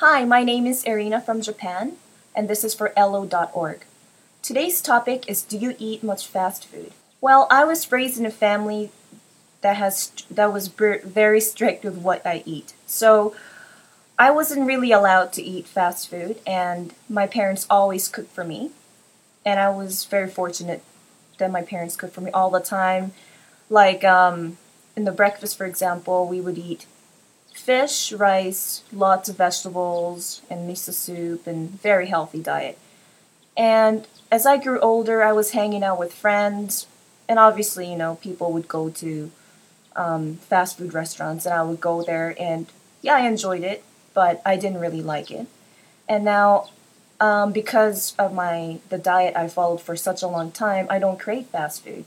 Hi, my name is Erina from Japan, and this is for elllo.org. Today's topic is Do you eat much fast food? Well, I was raised in a family that has that was very strict with what I eat. So I wasn't really allowed to eat fast food, and my parents always cooked for me. And I was very fortunate that my parents cooked for me all the time. Like um, in the breakfast, for example, we would eat fish, rice, lots of vegetables, and miso soup, and very healthy diet. And as I grew older, I was hanging out with friends, and obviously, you know, people would go to um, fast food restaurants, and I would go there, and yeah, I enjoyed it, but I didn't really like it. And now, um, because of my the diet I followed for such a long time, I don't crave fast food.